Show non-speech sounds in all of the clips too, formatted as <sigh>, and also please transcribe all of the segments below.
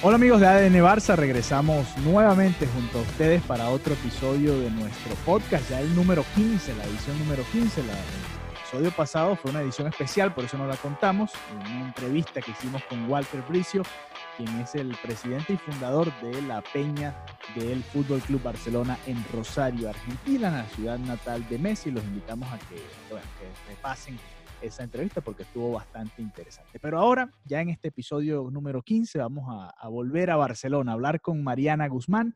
Hola amigos de ADN Barça, regresamos nuevamente junto a ustedes para otro episodio de nuestro podcast, ya el número 15, la edición número 15. La, el episodio pasado fue una edición especial, por eso no la contamos, una entrevista que hicimos con Walter Bricio, quien es el presidente y fundador de la Peña del Fútbol Club Barcelona en Rosario, Argentina, en la ciudad natal de Messi. Los invitamos a que, bueno, que repasen esa entrevista porque estuvo bastante interesante. Pero ahora, ya en este episodio número 15, vamos a, volver a Barcelona, a hablar con Mariana Guzmán,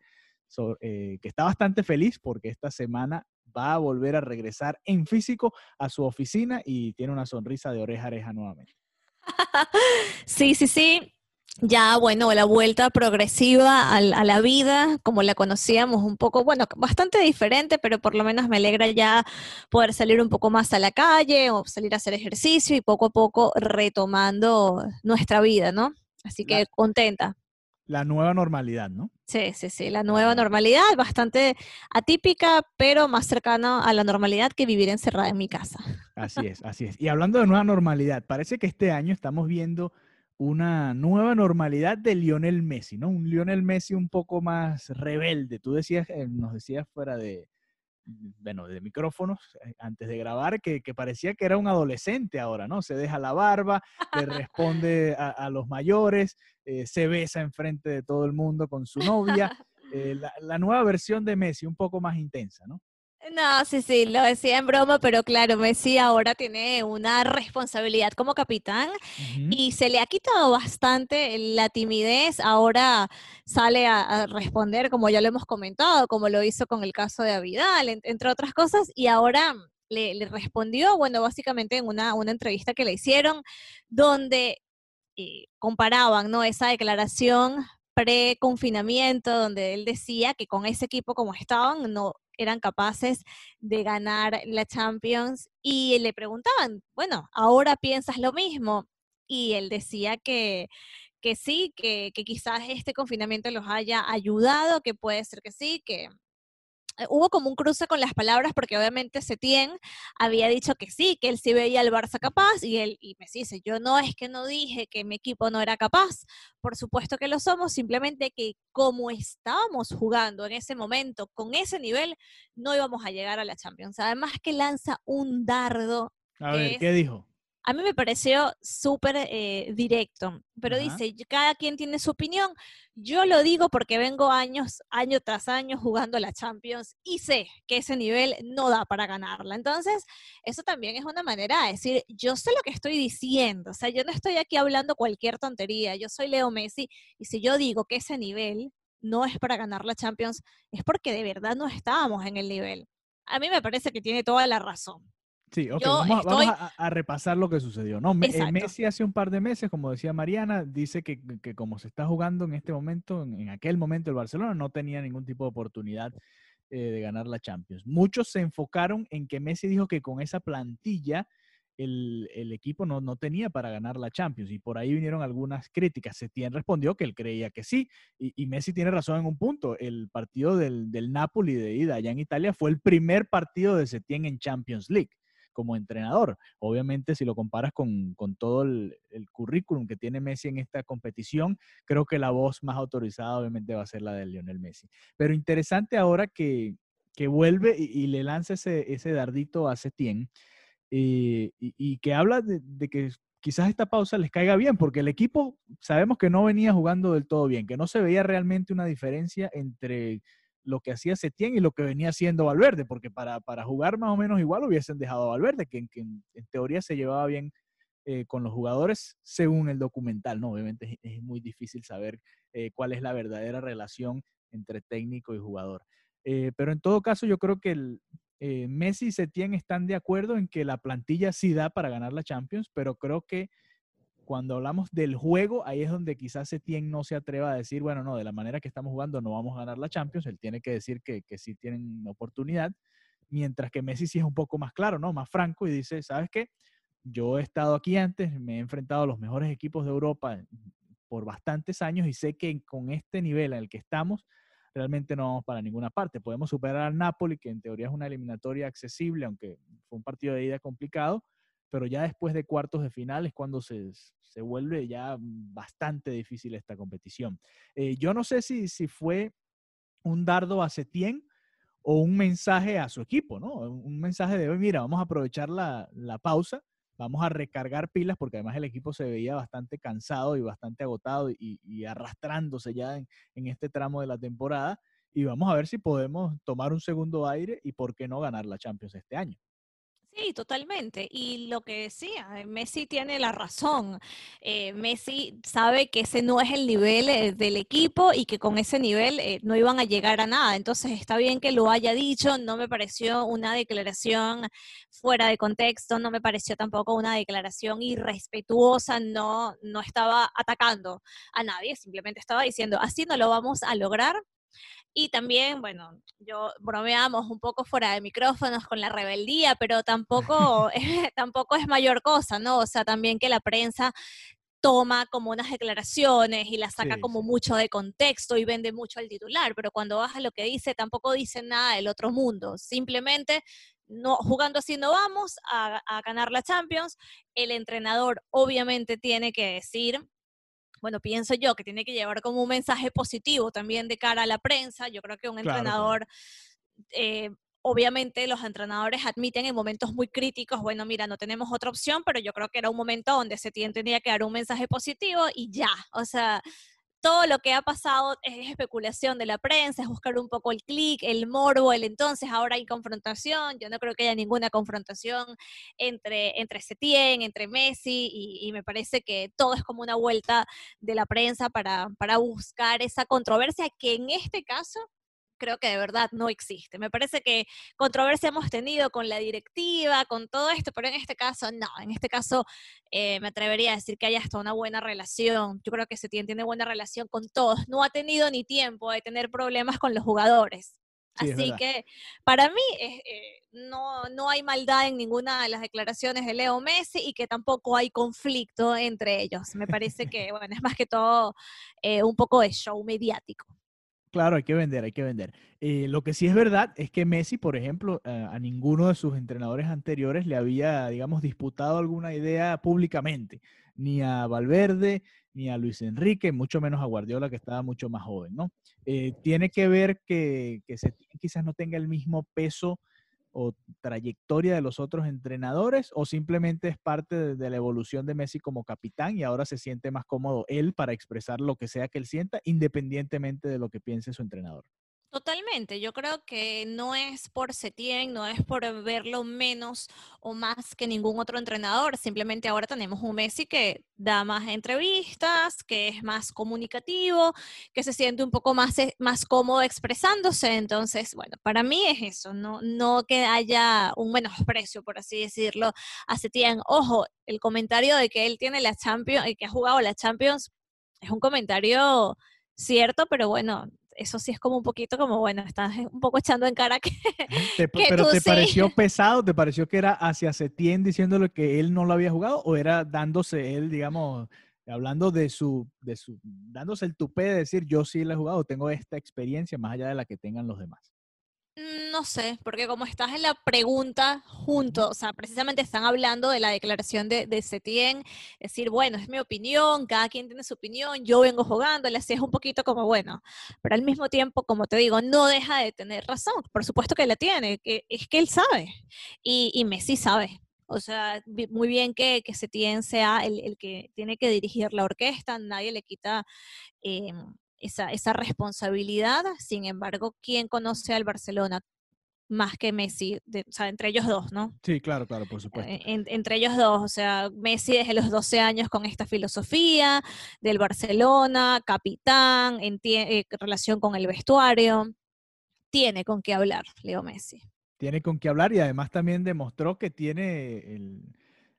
eh, que está bastante feliz porque esta semana va a volver a regresar en físico a su oficina y tiene una sonrisa de oreja a oreja nuevamente. <laughs> Sí, sí, sí. Ya, bueno, la vuelta progresiva al- a, la vida, como la conocíamos, un poco, bueno, bastante diferente, pero por lo menos me alegra ya poder salir un poco más a la calle o salir a hacer ejercicio y poco a poco retomando nuestra vida, ¿no? Así que La- contenta. La nueva normalidad, ¿no? Sí, sí, sí, la nueva normalidad, bastante atípica, pero más cercana a la normalidad que vivir encerrada en mi casa. Así es, así es. Y hablando de nueva normalidad, parece que este año estamos viendo una nueva normalidad de Lionel Messi, ¿no? Un Lionel Messi un poco más rebelde. Tú decías, eh, nos decías fuera de, bueno, de micrófonos, eh, antes de grabar, que, que parecía que era un adolescente ahora, ¿no? Se deja la barba, le responde a, los mayores, eh, se besa enfrente de todo el mundo con su novia. La, la nueva versión de Messi, un poco más intensa, ¿no? No, sí, sí, lo decía en broma, pero claro, Messi ahora tiene una responsabilidad como capitán y se le ha quitado bastante la timidez. Ahora sale a, a responder, como ya lo hemos comentado, como lo hizo con el caso de Avidal, en- entre otras cosas, y ahora le, le respondió, bueno, básicamente en una, una entrevista que le hicieron, donde eh, comparaban, ¿no? Esa declaración pre-confinamiento, donde él decía que con ese equipo como estaban, no eran capaces de ganar la Champions y le preguntaban, bueno, ¿ahora piensas lo mismo? Y él decía que, que sí, que, que quizás este confinamiento los haya ayudado, que puede ser que sí, que hubo como un cruce con las palabras porque obviamente Setién había dicho que sí, que él sí veía al Barça capaz y él y Messi dice, yo no es que no dije que mi equipo no era capaz, por supuesto que lo somos, simplemente que como estábamos jugando en ese momento, con ese nivel, no íbamos a llegar a la Champions. Además que lanza un dardo, A ver, ¿qué dijo? A mí me pareció súper eh, directo, pero dice, "Y cada quien tiene su opinión, yo lo digo porque vengo años, año tras año jugando la Champions y sé que ese nivel no da para ganarla. Entonces, eso también es una manera de decir, yo sé lo que estoy diciendo, o sea, yo no estoy aquí hablando cualquier tontería, yo soy Leo Messi y si yo digo que ese nivel no es para ganar la Champions, es porque de verdad no estábamos en el nivel. A mí me parece que tiene toda la razón. Sí, ok, Yo vamos, a- vamos estoy- a, a repasar lo que sucedió. No, eh, Exacto. Messi hace un par de meses, como decía Mariana, dice que, que como se está jugando en este momento, en, en aquel momento el Barcelona no tenía ningún tipo de oportunidad eh, de ganar la Champions. Muchos se enfocaron en que Messi dijo que con esa plantilla el, el equipo no, no tenía para ganar la Champions y por ahí vinieron algunas críticas. Setién respondió que él creía que sí y, y Messi tiene razón en un punto. El partido del, del Napoli de ida allá en Italia fue el primer partido de Setién en Champions League como entrenador. Obviamente, si lo comparas con, con todo el, currículum que tiene Messi en esta competición, creo que la voz más autorizada obviamente va a ser la de Lionel Messi. Pero interesante ahora que, que vuelve y, le lanza ese, ese dardito a Setién eh, y, y que habla de que quizás esta pausa les caiga bien, porque el equipo sabemos que no venía jugando del todo bien, que no se veía realmente una diferencia entre lo que hacía Setién y lo que venía haciendo Valverde, porque para, para jugar más o menos igual hubiesen dejado Valverde, que, que en, teoría se llevaba bien eh, con los jugadores según el documental, ¿no? Obviamente es, muy difícil saber eh, cuál es la verdadera relación entre técnico y jugador. pero en todo caso, yo creo que el, Messi y Setien están de acuerdo en que la plantilla sí da para ganar la Champions, pero creo que cuando hablamos del juego, ahí es donde quizás Setien no se atreva a decir, bueno, no, de la manera que estamos jugando no vamos a ganar la Champions. Él tiene que decir que, que sí tienen oportunidad, mientras que Messi sí es un poco más claro, ¿no? Más franco y dice, ¿sabes qué? Yo he estado aquí antes, me he enfrentado a los mejores equipos de Europa por bastantes años y sé que con este nivel en el que estamos, realmente no vamos para ninguna parte. Podemos superar al Napoli, que en teoría es una eliminatoria accesible, aunque fue un partido de ida complicado, pero ya después de cuartos de final es cuando se, se vuelve ya bastante difícil esta competición. Eh, yo no sé si, si fue un dardo a Setién o un mensaje a su equipo, ¿no? Un mensaje de, mira, vamos a aprovechar la, la pausa, vamos a recargar pilas, porque además el equipo se veía bastante cansado y bastante agotado y, y arrastrándose ya en, en este tramo de la temporada, y vamos a ver si podemos tomar un segundo aire y por qué no ganar la Champions este año. Sí, totalmente. Y lo que decía, eh, Messi tiene la razón. Eh, Messi sabe que ese no es el nivel eh, del equipo y que con ese nivel no iban a llegar a nada. Entonces está bien que lo haya dicho, no me pareció una declaración fuera de contexto, no me pareció tampoco una declaración irrespetuosa, no, no estaba atacando a nadie, simplemente estaba diciendo, así no lo vamos a lograr y también, bueno, yo bromeamos un poco fuera de micrófonos con la rebeldía, pero tampoco, <laughs> tampoco es mayor cosa, ¿no? O sea, también que la prensa toma como unas declaraciones y las saca como mucho de contexto y vende mucho al titular, pero cuando baja lo que dice, tampoco dice nada del otro mundo. Simplemente no, jugando así no vamos a, a ganar la Champions. El entrenador obviamente tiene que decir bueno, pienso yo que tiene que llevar como un mensaje positivo también de cara a la prensa. Yo creo que un entrenador, eh, obviamente los entrenadores admiten en momentos muy críticos, bueno, mira, no tenemos otra opción, pero yo creo que era un momento donde se tenía que dar un mensaje positivo y ya, o sea, todo lo que ha pasado es especulación de la prensa, es buscar un poco el clic, el morbo, el entonces, ahora hay confrontación, yo no creo que haya ninguna confrontación entre, entre Setien, entre Messi, y, me parece que todo es como una vuelta de la prensa para, para buscar esa controversia que en este caso creo que de verdad no existe. Me parece que controversia hemos tenido con la directiva, con todo esto, pero en este caso no. En este caso eh, me atrevería a decir que hay hasta una buena relación. Yo creo que se tiene, buena relación con todos. No ha tenido ni tiempo de tener problemas con los jugadores. Así que para mí eh, no, no hay maldad en ninguna de las declaraciones de Leo Messi y que tampoco hay conflicto entre ellos. Me parece que, bueno, es más que todo eh, un poco de show mediático. Claro, hay que vender, hay que vender. Eh, lo que sí es verdad es que Messi, por ejemplo, eh, a ninguno de sus entrenadores anteriores le había, digamos, disputado alguna idea públicamente, ni a Valverde, ni a Luis Enrique, mucho menos a Guardiola, que estaba mucho más joven, ¿no? Eh, tiene que ver que, que se, quizás no tenga el mismo peso o trayectoria de los otros entrenadores o simplemente es parte de, la evolución de Messi como capitán y ahora se siente más cómodo él para expresar lo que sea que él sienta independientemente de lo que piense su entrenador? Totalmente, yo creo que no es por Setien, no es por verlo menos o más que ningún otro entrenador, simplemente ahora tenemos un Messi que da más entrevistas, que es más comunicativo, que se siente un poco más, eh, más cómodo expresándose, entonces, bueno, para mí es eso, no, no que haya un menosprecio, por así decirlo, a Setien. Ojo, el comentario de que él tiene la Champions, y que ha jugado la Champions, es un comentario cierto, pero bueno, eso sí es como un poquito como, bueno, estás un poco echando en cara <laughs> que... ¿Pero te pareció <laughs> pesado? ¿Te pareció que era hacia Setién diciéndole que él no lo había jugado? ¿O era dándose él, digamos, hablando de su, de su, dándose el tupé de decir yo sí lo he jugado, tengo esta experiencia más allá de la que tengan los demás? Mm, no sé, porque como estás en la pregunta junto, o sea, precisamente están hablando de la declaración de, de Setien, decir, bueno, es mi opinión, cada quien tiene su opinión, yo vengo jugando, así es un poquito como, bueno, pero al mismo tiempo, como te digo, no deja de tener razón, por supuesto que la tiene, que es que él sabe, y, y Messi sabe, o sea, muy bien que, que Setien sea el, el, que tiene que dirigir la orquesta, nadie le quita eh, esa, esa responsabilidad. Sin embargo, ¿quién conoce al Barcelona? más que Messi, de- o sea, entre ellos dos, ¿no? Sí, claro, claro, por supuesto. Eh, en- entre ellos dos, o sea, Messi desde los 12 años con esta filosofía del Barcelona, capitán, entie- eh, relación con el vestuario, tiene con qué hablar, Leo Messi. Tiene con qué hablar y además también demostró que tiene el-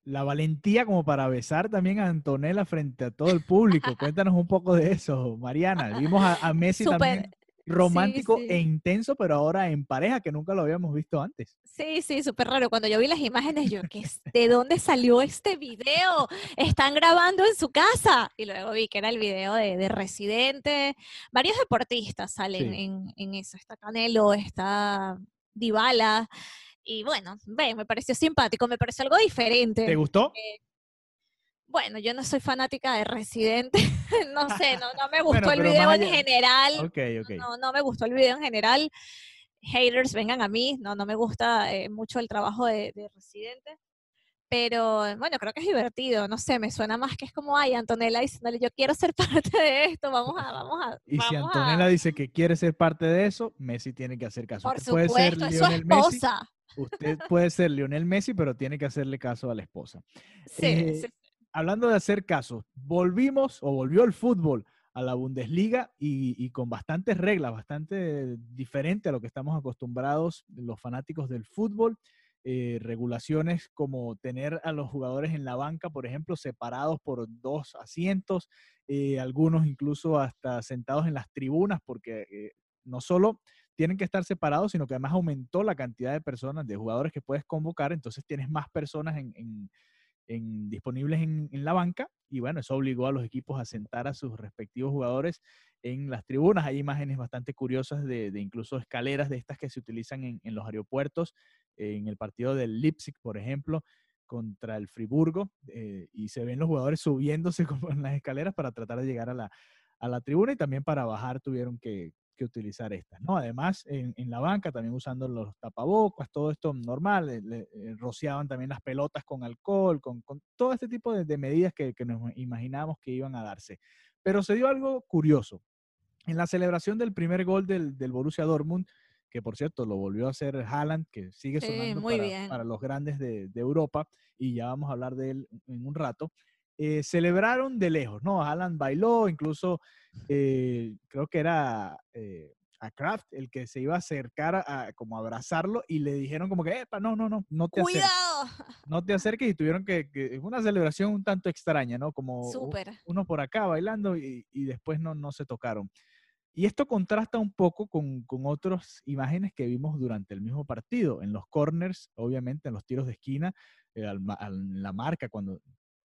la valentía como para besar también a Antonella frente a todo el público. <laughs> Cuéntanos un poco de eso, Mariana. Vimos a, a Messi Súper- también romántico sí. e intenso, pero ahora en pareja, que nunca lo habíamos visto antes. Sí, sí, súper raro. Cuando yo vi las imágenes, yo, ¿qué ¿de dónde salió este video? Están grabando en su casa. Y luego vi que era el video de, de Residente. Varios deportistas salen Sí. en, en eso. Está Canelo, está Dybala. Y bueno, ve, me pareció simpático, me pareció algo diferente. ¿Te gustó? Bueno, yo no soy fanática de Residente. <laughs> no sé, no, no me <laughs> gustó Bueno, el video en general. Ok, ok. No, no me gustó el video en general. Haters, vengan a mí. No, no me gusta eh, mucho el trabajo de, de Residente. Pero bueno, creo que es divertido. No sé, me suena más que es como, ay, Antonella diciéndole, yo quiero ser <laughs> parte de esto. Vamos a, vamos a. Y si Antonella a... dice que quiere ser parte de eso, Messi tiene que hacer caso. Por Usted puede ser supuesto, es su Messi, esposa. Usted puede ser Lionel Messi, pero tiene que hacerle caso a la esposa. Sí, Eh, sí. hablando de hacer caso, volvimos o volvió el fútbol a la Bundesliga y, y con bastantes reglas, bastante diferente a lo que estamos acostumbrados los fanáticos del fútbol. eh, regulaciones como tener a los jugadores en la banca, por ejemplo, separados por dos asientos, eh, algunos incluso hasta sentados en las tribunas, porque eh, no solo tienen que estar separados, sino que además aumentó la cantidad de personas, de jugadores que puedes convocar, entonces tienes más personas en, disponibles en, la banca y bueno, eso obligó a los equipos a sentar a sus respectivos jugadores en las tribunas. Hay imágenes bastante curiosas de, incluso escaleras de estas que se utilizan en, los aeropuertos, en el partido del Leipzig, por ejemplo, contra el Friburgo, eh, y se ven los jugadores subiéndose <laughs> en las escaleras para tratar de llegar a la, a la tribuna y también para bajar tuvieron que, que utilizar estas, ¿no? Además, en, en la banca también usando los tapabocas, todo esto normal, eh, le- eh, rociaban también las pelotas con alcohol, con, con todo este tipo de, de medidas que, que nos imaginábamos que iban a darse. Pero se dio algo curioso. En la celebración del primer gol del, del Borussia Dortmund, que por cierto lo volvió a hacer Haaland, que sigue Sí, sonando muy para, bien. para los grandes de, de Europa, y ya vamos a hablar de él en un rato. Eh, celebraron de lejos, ¿no? Haaland bailó, incluso eh, creo que era eh, a Kraft el que se iba a acercar a, a como abrazarlo y le dijeron como que, Epa, no, no, no, no te acerques, ¡Cuidado! no te acerques y tuvieron que, fue una celebración un tanto extraña, ¿no? Como Súper. uno por acá bailando y, y después no, no se tocaron. Y esto contrasta un poco con, con otras imágenes que vimos durante el mismo partido, en los corners, obviamente en los tiros de esquina, eh, al- la marca, cuando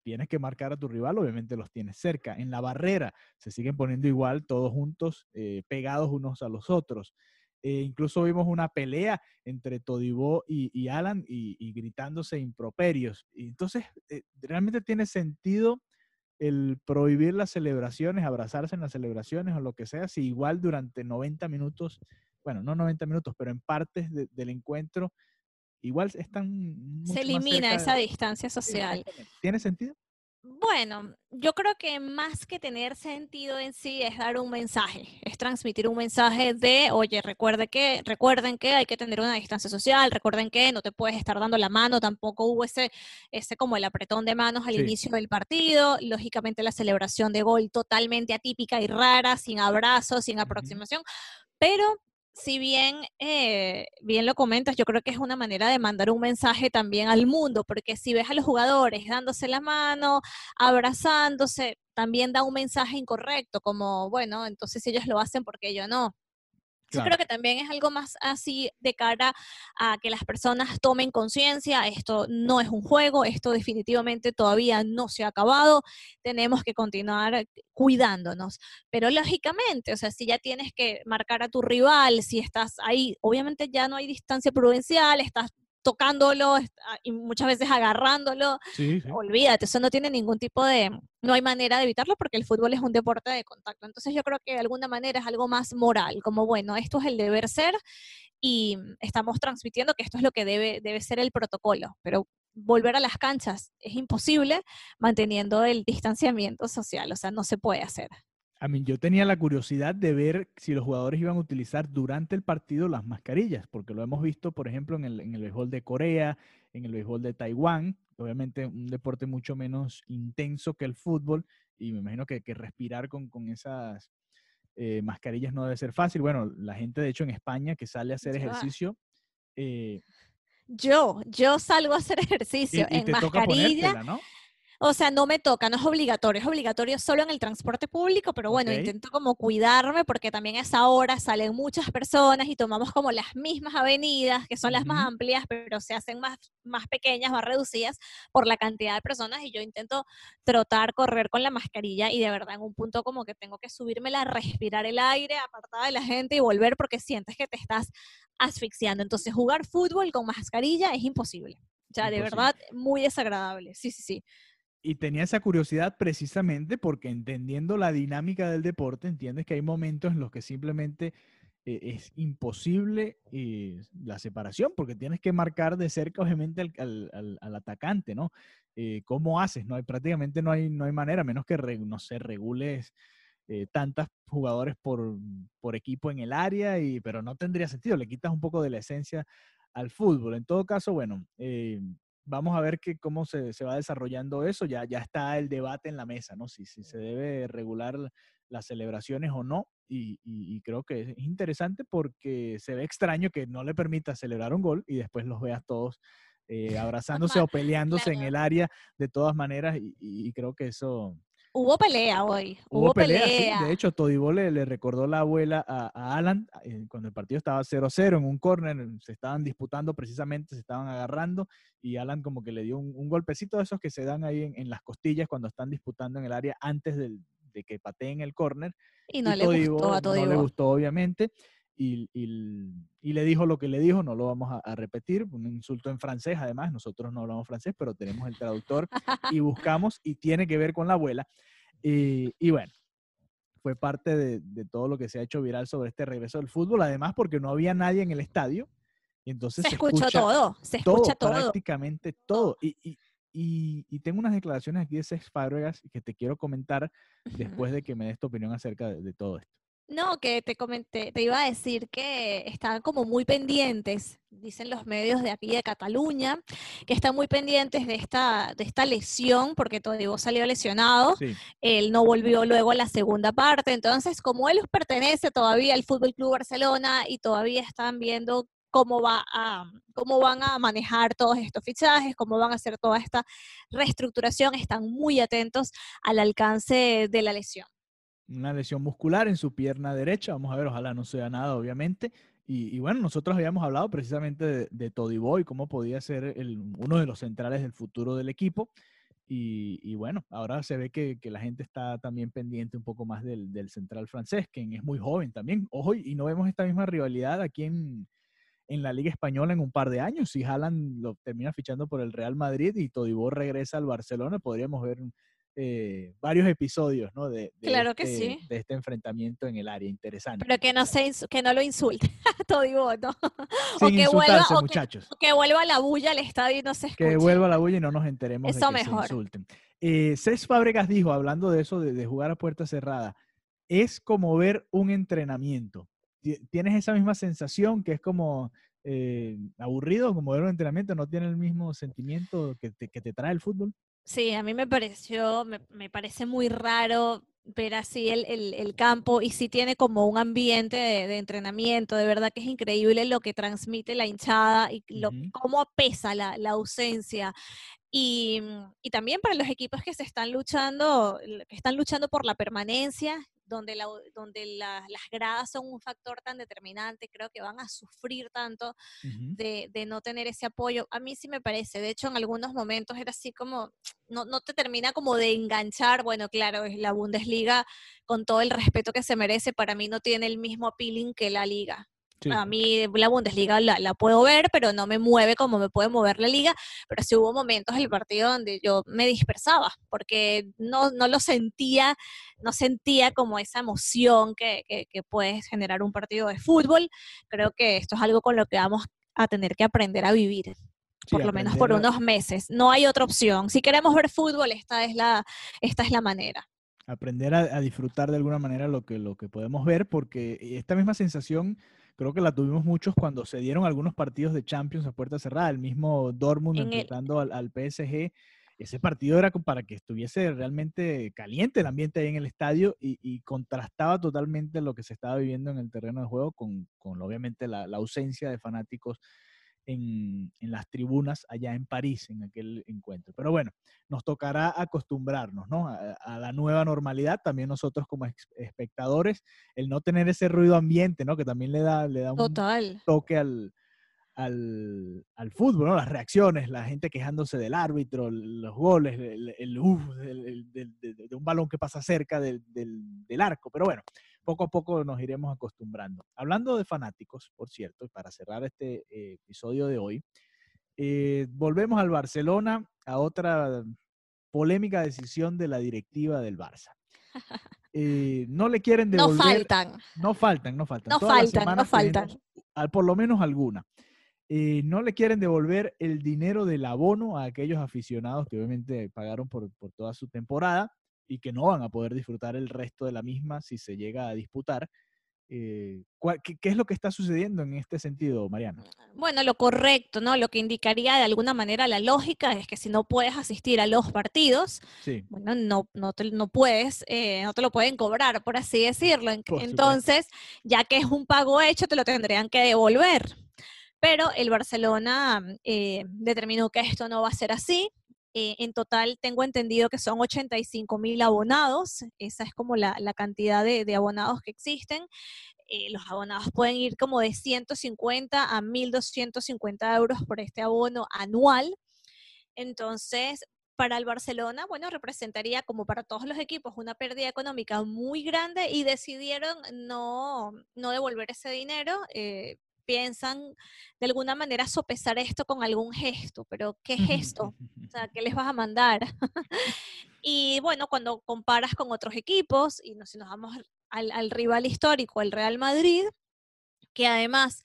tienes que marcar a tu rival, obviamente los tienes cerca. En la barrera se siguen poniendo igual, todos juntos, eh, pegados unos a los otros. Eh, incluso vimos una pelea entre Todibó y, Alan y, gritándose improperios. Y entonces, eh, realmente tiene sentido el prohibir las celebraciones, abrazarse en las celebraciones o lo que sea, si igual durante 90 minutos, bueno, no 90 minutos, pero en partes de- del encuentro, igual están... Se elimina esa de- distancia social. ¿Tiene sentido? Bueno, yo creo que más que tener sentido en sí es dar un mensaje, es transmitir un mensaje de, oye, recuerde que, recuerden que hay que tener una distancia social, recuerden que no te puedes estar dando la mano, tampoco hubo ese, ese como el apretón de manos al Sí. inicio del partido, lógicamente la celebración de gol totalmente atípica y rara, sin abrazos, sin aproximación, pero si bien, eh, bien lo comentas, yo creo que es una manera de mandar un mensaje también al mundo, porque si ves a los jugadores dándose la mano, abrazándose, también da un mensaje incorrecto, como, bueno, entonces ellos lo hacen, ¿por qué yo no? Yo creo que también es algo más así de cara a que las personas tomen conciencia, esto no es un juego, esto definitivamente todavía no se ha acabado, tenemos que continuar cuidándonos. Pero lógicamente, o sea, si ya tienes que marcar a tu rival, si estás ahí, obviamente ya no hay distancia prudencial, estás tocándolo ah, y muchas veces agarrándolo, Sí, sí. olvídate, eso no tiene ningún tipo de, no hay manera de evitarlo porque el fútbol es un deporte de contacto. Entonces yo creo que de alguna manera es algo más moral, como bueno, esto es el deber ser y estamos transmitiendo que esto es lo que debe, debe ser el protocolo, pero volver a las canchas es imposible manteniendo el distanciamiento social, o sea, no se puede hacer. A mí yo tenía la curiosidad de ver si los jugadores iban a utilizar durante el partido las mascarillas, porque lo hemos visto, por ejemplo, en el, en el béisbol de Corea, en el béisbol de Taiwán, obviamente un deporte mucho menos intenso que el fútbol, y me imagino que, que respirar con, con esas eh, mascarillas no debe ser fácil. Bueno, la gente de hecho en España que sale a hacer ejercicio, eh, Yo, yo salgo a hacer <laughs> y, ejercicio y en te toca mascarilla. ponértela, ¿no? O sea, no me toca, no es obligatorio, es obligatorio solo en el transporte público, pero bueno, intento como cuidarme porque también a esa hora salen muchas personas y tomamos como las mismas avenidas, que son las más amplias, pero se hacen más, más pequeñas, más reducidas por la cantidad de personas y yo intento trotar, correr con la mascarilla y de verdad en un punto como que tengo que subírmela, respirar el aire, apartada de la gente y volver porque sientes que te estás asfixiando. Entonces, jugar fútbol con mascarilla es imposible. O sea, de Imposible. verdad, muy desagradable. Sí, sí, sí. Y tenía esa curiosidad precisamente porque entendiendo la dinámica del deporte, entiendes que hay momentos en los que simplemente eh, es imposible eh, la separación, porque tienes que marcar de cerca, obviamente, al, al- atacante, ¿no? Eh, ¿Cómo haces? No hay, prácticamente no hay, no hay manera, menos que, no sé, regules eh, jugadores por, por equipo en el área, y, pero no tendría sentido, le quitas un poco de la esencia al fútbol. En todo caso, bueno, vamos a ver que, cómo se, se va desarrollando eso. Ya, ya está el debate en la mesa, ¿no? Si, si se debe regular las celebraciones o no. Y, y- y creo que es interesante porque se ve extraño que no le permita celebrar un gol y después los veas todos eh, <laughs> abrazándose o peleándose en el área de todas maneras. Y- y creo que eso, Hubo pelea hoy, Hubo, hubo, pelea, pelea. sí. De hecho, Todibó le, le recordó la abuela a, a Alan eh, cuando el partido estaba 0-0 en un córner, se estaban disputando precisamente, se estaban agarrando y Alan como que le dio un, un golpecito de esos que se dan ahí en, en las costillas cuando están disputando en el área antes del- de que pateen el córner. y no y le Todibo gustó a no le Todibo. gustó, obviamente. Y, y- y le dijo lo que le dijo, no lo vamos a, a repetir, un insulto en francés, además, nosotros no hablamos francés, pero tenemos el traductor y buscamos y tiene que ver con la abuela. Y, y bueno, fue parte de, de todo lo que se ha hecho viral sobre este regreso del fútbol, además porque no había nadie en el estadio, y entonces se se, escuchó escucha todo, se escucha todo. prácticamente todo. Y, y- tengo unas declaraciones aquí de Cesc Fábregas que te quiero comentar después de que me des tu opinión acerca de, de todo esto. No, que te comenté, te iba a decir que estaban como muy pendientes, dicen los medios de aquí de Cataluña, que están muy pendientes de esta, de esta lesión, porque Todibo salió lesionado, Sí, él no volvió luego a la segunda parte, entonces como él pertenece todavía al Fútbol Club Barcelona y todavía están viendo cómo va a cómo van a manejar todos estos fichajes, cómo van a hacer toda esta reestructuración, están muy atentos al alcance de la lesión. Una lesión muscular en su pierna derecha, vamos a ver, ojalá no sea nada, obviamente. Y, y bueno, nosotros habíamos hablado precisamente de, de Todibo y cómo podía ser uno de los centrales del futuro del equipo. Y, bueno, ahora se ve que, la gente está también pendiente un poco más del, central francés, quien es muy joven también. Ojo, y no vemos esta misma rivalidad aquí en, en la Liga Española en un par de años. Si Haaland lo termina fichando por el Real Madrid y Todibo regresa al Barcelona, podríamos ver eh, varios episodios ¿no? de, de Claro que este, sí. de este enfrentamiento en el área. Interesante. Pero que no, se, que no lo insulte, <laughs> Todibo, ¿no? <laughs> Sin que vuelva- o que- muchachos. Que vuelva la bulla al estadio y no se escuche. Que vuelva la bulla y no nos enteremos Eso de que mejor. se insulten. Eh, Cés Fábregas dijo, hablando de eso, de, de jugar a puerta cerrada, es como ver un entrenamiento. Ti- ¿Tienes esa misma sensación que es como eh, aburrido, como ver un entrenamiento? ¿No tiene el mismo sentimiento que te, que te trae el fútbol? Sí, a mí me pareció, me, me parece muy raro ver así el, el- el campo y sí tiene como un ambiente de, de entrenamiento, de verdad que es increíble lo que transmite la hinchada y lo, cómo pesa la, la ausencia. Y, y también para los equipos que se están luchando, que están luchando por la permanencia, donde, la, donde la- las gradas son un factor tan determinante, creo que van a sufrir tanto de, de no tener ese apoyo. A mí sí me parece, de hecho en algunos momentos era así como, no, no te termina como de enganchar, bueno, claro, es la Bundesliga, con todo el respeto que se merece, para mí no tiene el mismo appealing que la liga. Sí. A mí la Bundesliga la, la puedo ver, pero no me mueve como me puede mover la liga, pero sí hubo momentos en el partido donde yo me dispersaba, porque no, no lo sentía, no sentía como esa emoción que, que, que puede generar un partido de fútbol. Creo que esto es algo con lo que vamos a tener que aprender a vivir Sí, por lo menos por a- unos meses. No hay otra opción. Si queremos ver fútbol, esta es la, esta es la manera. aprender a, disfrutar de alguna manera lo que, lo que podemos ver, porque esta misma sensación creo que la tuvimos muchos cuando se dieron algunos partidos de Champions a puerta cerrada, el mismo Dortmund enfrentando al, al, PSG. Ese partido era para que estuviese realmente caliente el ambiente ahí en el estadio y, contrastaba totalmente lo que se estaba viviendo en el terreno de juego con, con obviamente la, la ausencia de fanáticos en, las tribunas allá en París en aquel encuentro. Pero bueno, nos tocará acostumbrarnos ¿no? a, la nueva normalidad, también nosotros como espectadores, el no tener ese ruido ambiente, ¿no? que también le da, le da un toque al, al, al, fútbol, ¿no? las reacciones, la gente quejándose del árbitro, los goles, el, el, de, un balón que pasa cerca del, del arco. Pero bueno, poco a poco nos iremos acostumbrando. Hablando de fanáticos, por cierto, y para cerrar este eh, episodio de hoy, eh, volvemos al Barcelona, a otra polémica decisión de la directiva del Barça. Eh, no le quieren devolver. No faltan. No faltan, no faltan. No faltan, no faltan. por lo menos alguna. no le quieren devolver el dinero del abono a aquellos aficionados que obviamente pagaron por, por toda su temporada y que no van a poder disfrutar el resto de la misma si se llega a disputar. Eh, qué, es lo que está sucediendo en este sentido, Mariana? Bueno, lo correcto, ¿no? Lo que indicaría de alguna manera la lógica es que si no puedes asistir a los partidos, bueno, no, no, no puedes, eh, no te lo pueden cobrar, por así decirlo. Entonces, ya que es un pago hecho, te lo tendrían que devolver. Pero el Barcelona eh, determinó que esto no va a ser así, eh, en total tengo entendido que son 85 mil abonados, esa es como la, cantidad de, abonados que existen. Eh, los abonados pueden ir como de 150 a 1.250 euros por este abono anual. Entonces, para el Barcelona, bueno, representaría como para todos los equipos una pérdida económica muy grande y decidieron no, no devolver ese dinero. Eh, piensan de alguna manera sopesar esto con algún gesto, pero ¿qué gesto? O sea, ¿qué les vas a <laughs> mandar? <laughs> y bueno, cuando comparas con otros equipos, y si nos vamos al, rival histórico, el Real Madrid, que además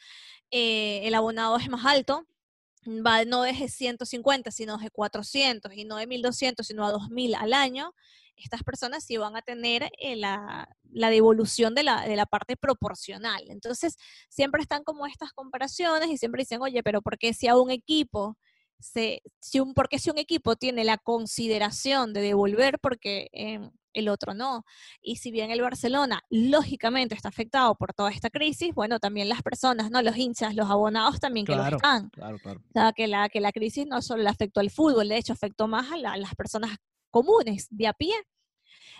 eh, el abonado es más alto, va no de 150, sino de 400, y no de 1200, sino a 2000 al año, estas personas sí van a tener eh, la, devolución de la, de la, parte proporcional. Entonces, siempre están como estas comparaciones y siempre dicen, oye, pero ¿por qué si a un equipo, se, si un, ¿por qué si un equipo tiene la consideración de devolver, porque em, el otro no? Y si bien el Barcelona, lógicamente, está afectado por toda esta crisis, bueno, también las personas, ¿no? Los hinchas, los abonados también que lo están. Claro, claro. O sea, que la, que la crisis no solo le afectó al fútbol, de hecho, afectó más a las personas comunes, de a pie.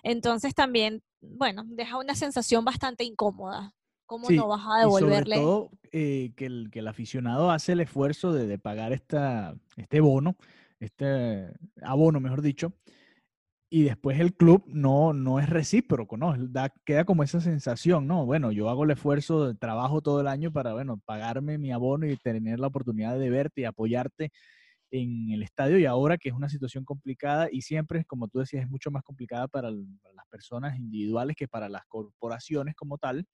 Entonces también, bueno, deja una sensación bastante incómoda. ¿Cómo no vas a devolverle? Y sobre todo eh, que, el, que el aficionado hace el esfuerzo de, pagar esta, este bono, este abono, mejor dicho, y después el club no, no es recíproco, ¿no? Da, queda como esa sensación, ¿no? Bueno, yo hago el esfuerzo, de trabajo todo el año para, bueno, pagarme mi abono y tener la oportunidad de verte y apoyarte en el estadio y ahora que es una situación complicada y siempre, como tú decías, es mucho más complicada para, las personas individuales que para las corporaciones como tal.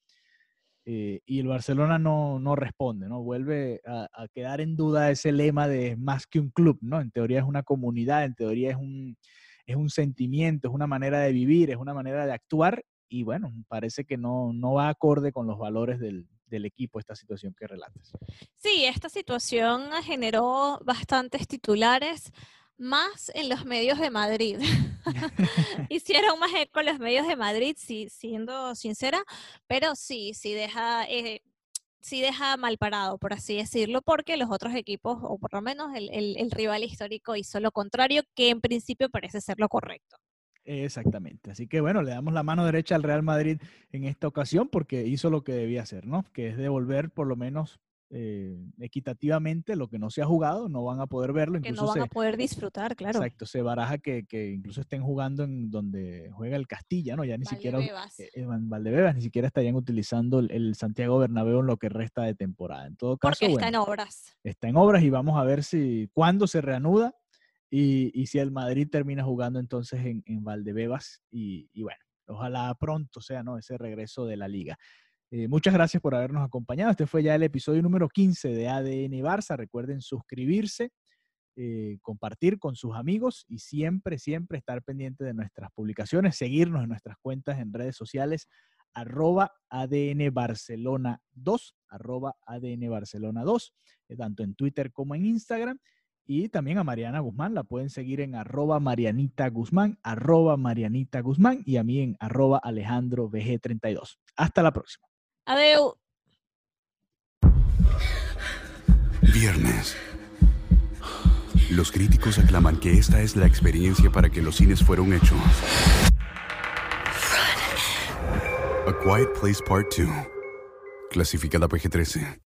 Eh, y el Barcelona no, no responde, ¿no? Vuelve a, quedar en duda ese lema de más que un club, ¿no? En teoría es una comunidad, en teoría es un, es un sentimiento, es una manera de vivir, es una manera de actuar y bueno, parece que no, no va acorde con los valores del, del equipo esta situación que relatas. Sí, esta situación generó bastantes titulares, más en los medios de Madrid. <laughs> <laughs> Hicieron más eco los medios de Madrid, sí, siendo sincera, pero sí, sí deja, eh, sí deja mal parado, por así decirlo, porque los otros equipos, o por lo menos el, el rival histórico, hizo lo contrario, que en principio parece ser lo correcto. Exactamente. Así que bueno, le damos la mano derecha al Real Madrid en esta ocasión porque hizo lo que debía hacer, ¿no? Que es devolver por lo menos eh, equitativamente lo que no se ha jugado, no van a poder verlo. Que no van a poder disfrutar, claro. Exacto, se baraja que, que, incluso estén jugando en donde juega el Castilla, ¿no? Ya ni siquiera eh, en Valdebebas ni siquiera estarían utilizando el, Santiago Bernabéu en lo que resta de temporada. En todo caso, porque está en obras. Está en obras y vamos a ver si cuándo se reanuda y, si el Madrid termina jugando entonces en, Valdebebas y, bueno, ojalá pronto sea ¿no? ese regreso de la liga. Eh, muchas gracias por habernos acompañado. Este fue ya el episodio número 15 de ADN Barça. Recuerden suscribirse, eh, compartir con sus amigos y siempre, siempre estar pendiente de nuestras publicaciones, seguirnos en nuestras cuentas en redes sociales, arroba ADN Barcelona 2, arroba ADN Barcelona 2, eh, tanto en Twitter como en Instagram. Y también a Mariana Guzmán, la pueden seguir en arroba Marianita Guzmán, arroba Marianita Guzmán y a mí en arroba Alejandro VG32. Hasta la próxima. Adeu. Viernes. Los críticos aclaman que esta es la experiencia para que los cines fueron hechos. A Quiet Place Part 2. Clasificada PG-13.